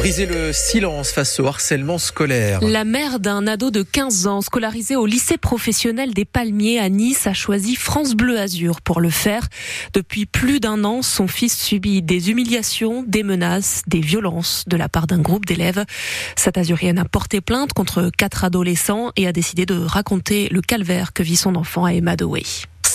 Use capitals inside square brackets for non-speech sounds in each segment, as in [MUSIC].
Briser le silence face au harcèlement scolaire. La mère d'un ado de 15 ans scolarisé au lycée professionnel des Palmiers à Nice a choisi France Bleu Azur pour le faire. Depuis plus d'un an, son fils subit des humiliations, des menaces, des violences de la part d'un groupe d'élèves. Cette azurienne a porté plainte contre quatre adolescents et a décidé de raconter le calvaire que vit son enfant à Emma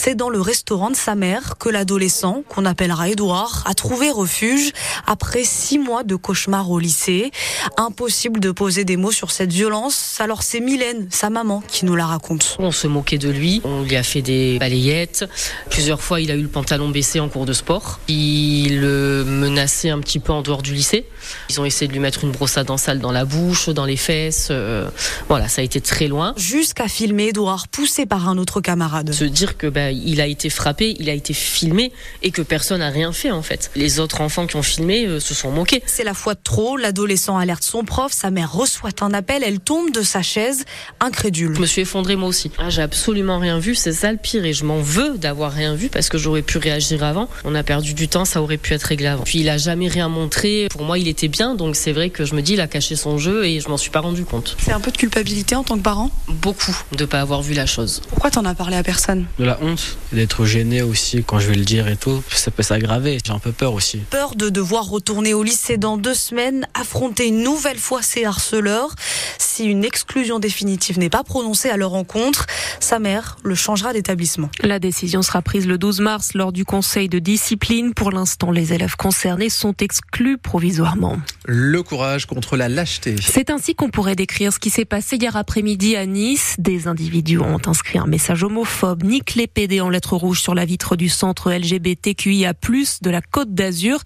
c'est dans le restaurant de sa mère que l'adolescent, qu'on appellera Édouard, a trouvé refuge après six mois de cauchemar au lycée. Impossible de poser des mots sur cette violence, alors c'est Mylène, sa maman, qui nous la raconte. On se moquait de lui, on lui a fait des balayettes. Plusieurs fois, il a eu le pantalon baissé en cours de sport. Il le menaçait un petit peu en dehors du lycée. Ils ont essayé de lui mettre une brosse à dents sale dans la bouche, dans les fesses. Euh, voilà, ça a été très loin. Jusqu'à filmer Édouard poussé par un autre camarade. Se dire que ben, il a été frappé, il a été filmé et que personne n'a rien fait en fait. Les autres enfants qui ont filmé euh, se sont moqués. C'est la fois de trop, l'adolescent alerte son prof, sa mère reçoit un appel, elle tombe de sa chaise, incrédule. Je me suis effondrée moi aussi. Ah, j'ai absolument rien vu, c'est ça le pire et je m'en veux d'avoir rien vu parce que j'aurais pu réagir avant. On a perdu du temps, ça aurait pu être réglé avant. Puis il a jamais rien montré. Pour moi, il était bien, donc c'est vrai que je me dis, il a caché son jeu et je m'en suis pas rendu compte. C'est un peu de culpabilité en tant que parent? Beaucoup de pas avoir vu la chose. Pourquoi t'en as parlé à personne? De la honte d'être gêné aussi quand je vais le dire et tout. Ça peut s'aggraver. J'ai un peu peur aussi. Peur de devoir retourner au lycée dans deux semaines, affronter une nouvelle fois ses harceleurs. Si une exclusion définitive n'est pas prononcée à leur encontre, sa mère le changera d'établissement. La décision sera prise le 12 mars lors du conseil de discipline. Pour l'instant, les élèves concernés sont exclus provisoirement. Le courage contre la lâcheté. C'est ainsi qu'on pourrait décrire ce qui s'est passé hier après-midi à Nice. Des individus ont inscrit un message homophobe, nique les PD en lettres rouges sur la vitre du centre LGBTQIA+, de la Côte d'Azur.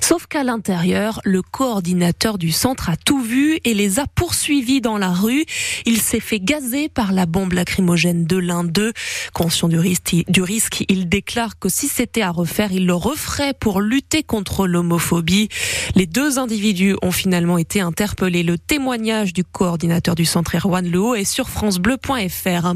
Sauf qu'à l'intérieur, le coordinateur du centre a tout vu et les a poursuivis dans la rue. Il s'est fait gazer par la bombe lacrymogène de l'un d'eux. Conscient du risque, il déclare que si c'était à refaire, il le referait pour lutter contre l'homophobie. Les deux individus ont finalement été interpellés. Le témoignage du coordinateur du centre Erwan Lehaut est sur francebleu.fr.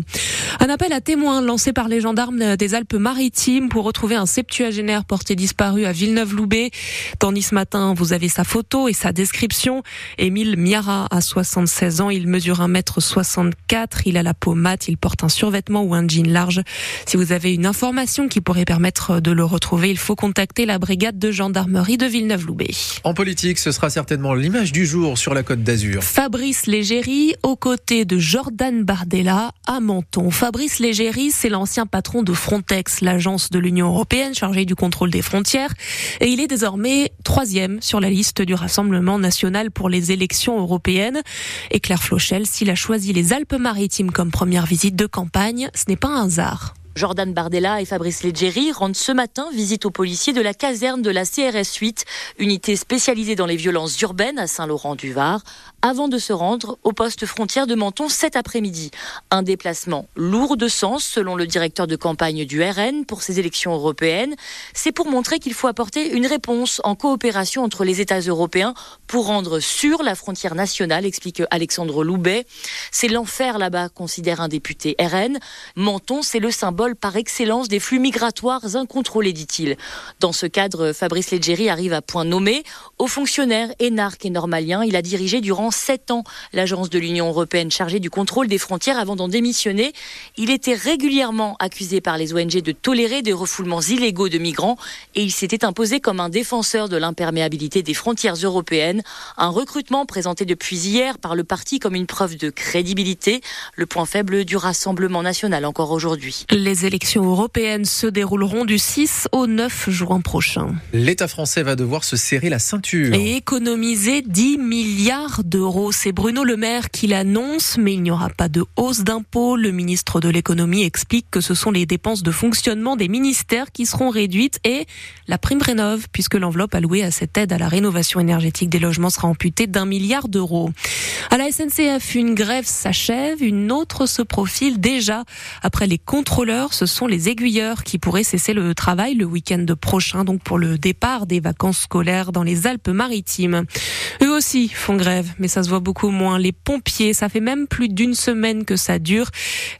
Un appel à témoins lancé par les gendarmes des Alpes-Maritimes pour retrouver un septuagénaire porté disparu à Villeneuve-Loubet. Tandis ce matin, vous avez sa photo et sa description. Émile Miara a 76 ans, il mesure 1m64, il a la peau mate, il porte un survêtement ou un jean large. Si vous avez une information qui pourrait permettre de le retrouver, il faut contacter la brigade de gendarmerie de Villeneuve-Loubet. En politique, ce sera certainement l'image du jour sur la côte d'Azur. Fabrice Légéry aux côtés de Jordan Bardella à Menton. Fabrice Légéry, c'est l'ancien patron de Frontex, l'agence de l'Union européenne chargée du contrôle des frontières. Et il est désormais troisième sur la liste du Rassemblement national pour les élections européennes. Et Claire Flochel, s'il a choisi les Alpes-Maritimes comme première visite de campagne, ce n'est pas un hasard. Jordan Bardella et Fabrice Leggeri rendent ce matin visite aux policiers de la caserne de la CRS 8, unité spécialisée dans les violences urbaines à Saint-Laurent-du-Var, avant de se rendre au poste frontière de Menton cet après-midi. Un déplacement lourd de sens, selon le directeur de campagne du RN pour ces élections européennes. C'est pour montrer qu'il faut apporter une réponse en coopération entre les États européens pour rendre sûre la frontière nationale, explique Alexandre Loubet. C'est l'enfer là-bas, considère un député RN. Menton, c'est le symbole par excellence des flux migratoires incontrôlés, dit-il. Dans ce cadre, Fabrice Leggeri arrive à point nommé. Au fonctionnaire énarque et normalien, il a dirigé durant sept ans l'agence de l'Union européenne chargée du contrôle des frontières avant d'en démissionner. Il était régulièrement accusé par les ONG de tolérer des refoulements illégaux de migrants et il s'était imposé comme un défenseur de l'imperméabilité des frontières européennes. Un recrutement présenté depuis hier par le parti comme une preuve de crédibilité, le point faible du Rassemblement national encore aujourd'hui. Élections européennes se dérouleront du 6 au 9 juin prochain. L'État français va devoir se serrer la ceinture. Et économiser 10 milliards d'euros. C'est Bruno Le Maire qui l'annonce, mais il n'y aura pas de hausse d'impôts. Le ministre de l'économie explique que ce sont les dépenses de fonctionnement des ministères qui seront réduites et la prime rénove, puisque l'enveloppe allouée à cette aide à la rénovation énergétique des logements sera amputée d'un milliard d'euros. À la SNCF, une grève s'achève, une autre se profile déjà après les contrôleurs ce sont les aiguilleurs qui pourraient cesser le travail le week-end prochain, donc pour le départ des vacances scolaires dans les Alpes-Maritimes. Eux aussi font grève, mais ça se voit beaucoup moins. Les pompiers, ça fait même plus d'une semaine que ça dure.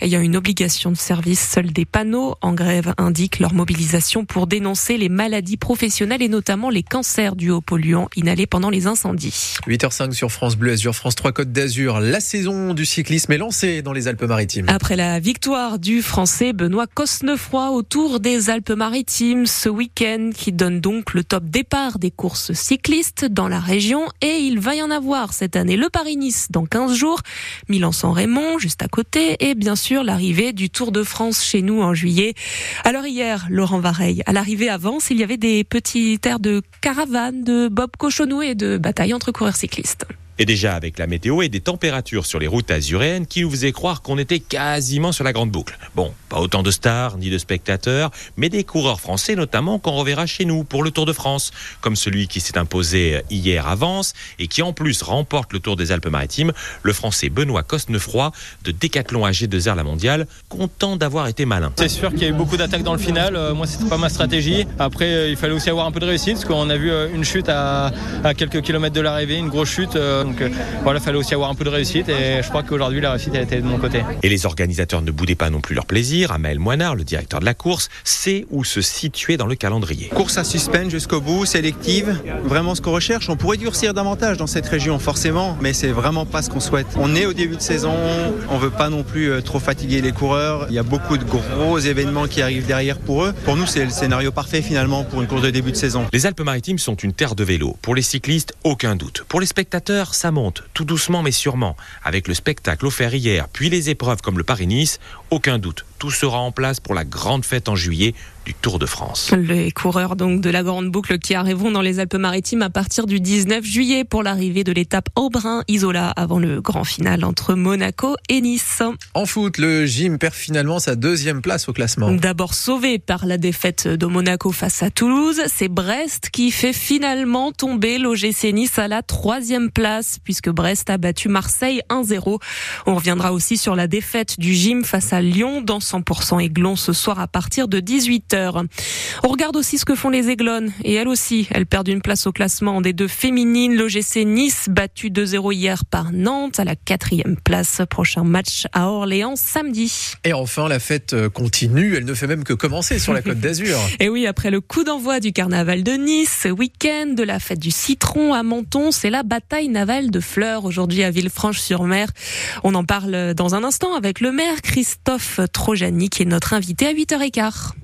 Ayant une obligation de service, seuls des panneaux en grève indiquent leur mobilisation pour dénoncer les maladies professionnelles et notamment les cancers dus aux polluants inhalés pendant les incendies. d'incendie. 8h05 sur France Bleu Azur, France 3 Côte d'Azur. La saison du cyclisme est lancée dans les Alpes-Maritimes. Après la victoire du Français Benoît Cosnefroy autour des Alpes-Maritimes ce week-end, qui donne donc le top départ des courses cyclistes dans la région, et il va y en avoir cette année le Paris-Nice dans 15 jours, Milan-San Raymond juste à côté, et bien sûr l'arrivée du Tour de France chez nous en juillet. Alors hier, Laurent Vareille, à l'arrivée avance, il y avait des petits airs de caravane, de Bob Cochonou et de bataille entre coureurs cyclistes. Et déjà avec la météo et des températures sur les routes azuréennes qui nous faisaient croire qu'on était quasiment sur la grande boucle. Bon, pas autant de stars ni de spectateurs, mais des coureurs français notamment qu'on reverra chez nous pour le Tour de France, comme celui qui s'est imposé hier avance et qui en plus remporte le Tour des Alpes-Maritimes, le français Benoît Cosnefroy de Décathlon AG2R La Mondiale, content d'avoir été malin. C'est sûr qu'il y a eu beaucoup d'attaques dans le final, euh, moi c'était pas ma stratégie. Après euh, il fallait aussi avoir un peu de réussite parce qu'on a vu euh, une chute à, à quelques kilomètres de l'arrivée, une grosse chute. Donc euh, voilà, il fallait aussi avoir un peu de réussite et je crois qu'aujourd'hui la réussite a été de mon côté. Et les organisateurs ne boudaient pas non plus leur plaisir. Amael Moinard, le directeur de la course, sait où se situer dans le calendrier. Course à suspense jusqu'au bout, sélective, vraiment ce qu'on recherche. On pourrait durcir davantage dans cette région, forcément, mais c'est vraiment pas ce qu'on souhaite. On est au début de saison, on veut pas non plus euh, trop fatiguer les coureurs. Il y a beaucoup de gros événements qui arrivent derrière pour eux. Pour nous, c'est le scénario parfait finalement pour une course de début de saison. Les Alpes-Maritimes sont une terre de vélo. Pour les cyclistes, aucun doute. Pour les spectateurs, ça monte, tout doucement mais sûrement. Avec le spectacle offert hier, puis les épreuves comme le Paris-Nice, aucun doute. Tout sera en place pour la grande fête en juillet du Tour de France. Les coureurs donc de la Grande Boucle qui arriveront dans les Alpes-Maritimes à partir du 19 juillet pour l'arrivée de l'étape Aubrin-Isola avant le grand final entre Monaco et Nice. En foot, le gym perd finalement sa deuxième place au classement. D'abord sauvé par la défaite de Monaco face à Toulouse, c'est Brest qui fait finalement tomber l'OGC Nice à la troisième place puisque Brest a battu Marseille 1-0. On reviendra aussi sur la défaite du gym face à Lyon dans 100% Aiglon ce soir à partir de 18h. On regarde aussi ce que font les Aiglons et elles aussi, elles perdent une place au classement des deux féminines. L'OGC Nice battu 2-0 hier par Nantes à la quatrième place. Prochain match à Orléans samedi. Et enfin, la fête continue. Elle ne fait même que commencer sur la Côte d'Azur. [LAUGHS] et oui, après le coup d'envoi du carnaval de Nice, ce week-end de la fête du citron à Menton, c'est la bataille navale de fleurs aujourd'hui à Villefranche-sur-Mer. On en parle dans un instant avec le maire Christophe Trojani qui est notre invité à 8h15.